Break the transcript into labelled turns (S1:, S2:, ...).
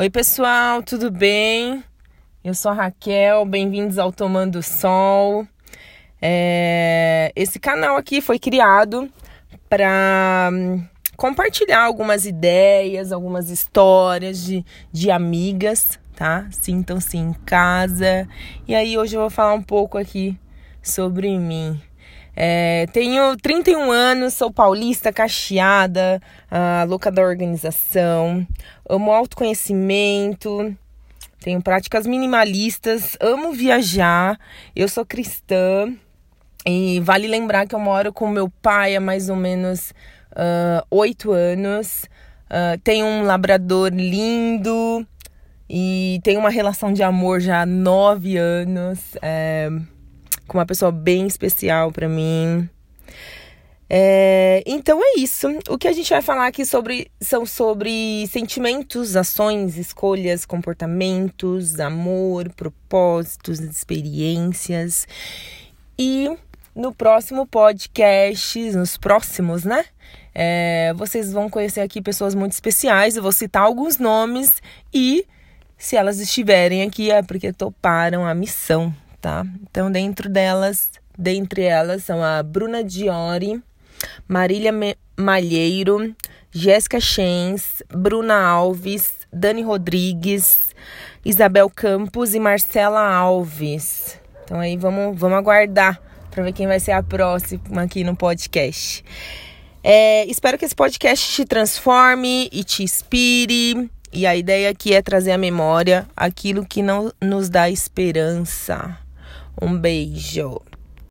S1: Oi, pessoal, tudo bem? Eu sou a Raquel, bem-vindos ao Tomando Sol. É... Esse canal aqui foi criado para hum, compartilhar algumas ideias, algumas histórias de, de amigas, tá? Sintam-se em casa. E aí, hoje eu vou falar um pouco aqui sobre mim. É, tenho 31 anos, sou paulista, cacheada, a louca da organização, amo autoconhecimento, tenho práticas minimalistas, amo viajar, eu sou cristã e vale lembrar que eu moro com meu pai há mais ou menos oito anos, tenho um labrador lindo e tenho uma relação de amor já há nove anos. É, com uma pessoa bem especial para mim. É, então é isso. O que a gente vai falar aqui sobre são sobre sentimentos, ações, escolhas, comportamentos, amor, propósitos, experiências. E no próximo podcast, nos próximos, né? É, vocês vão conhecer aqui pessoas muito especiais. Eu vou citar alguns nomes e se elas estiverem aqui é porque toparam a missão, tá? Então, dentro delas, dentre elas são a Bruna Diori, Marília Malheiro, Jéssica Chens, Bruna Alves, Dani Rodrigues, Isabel Campos e Marcela Alves. Então aí vamos, vamos aguardar para ver quem vai ser a próxima aqui no podcast. É, espero que esse podcast te transforme e te inspire. E a ideia aqui é trazer à memória aquilo que não nos dá esperança. Um beijo.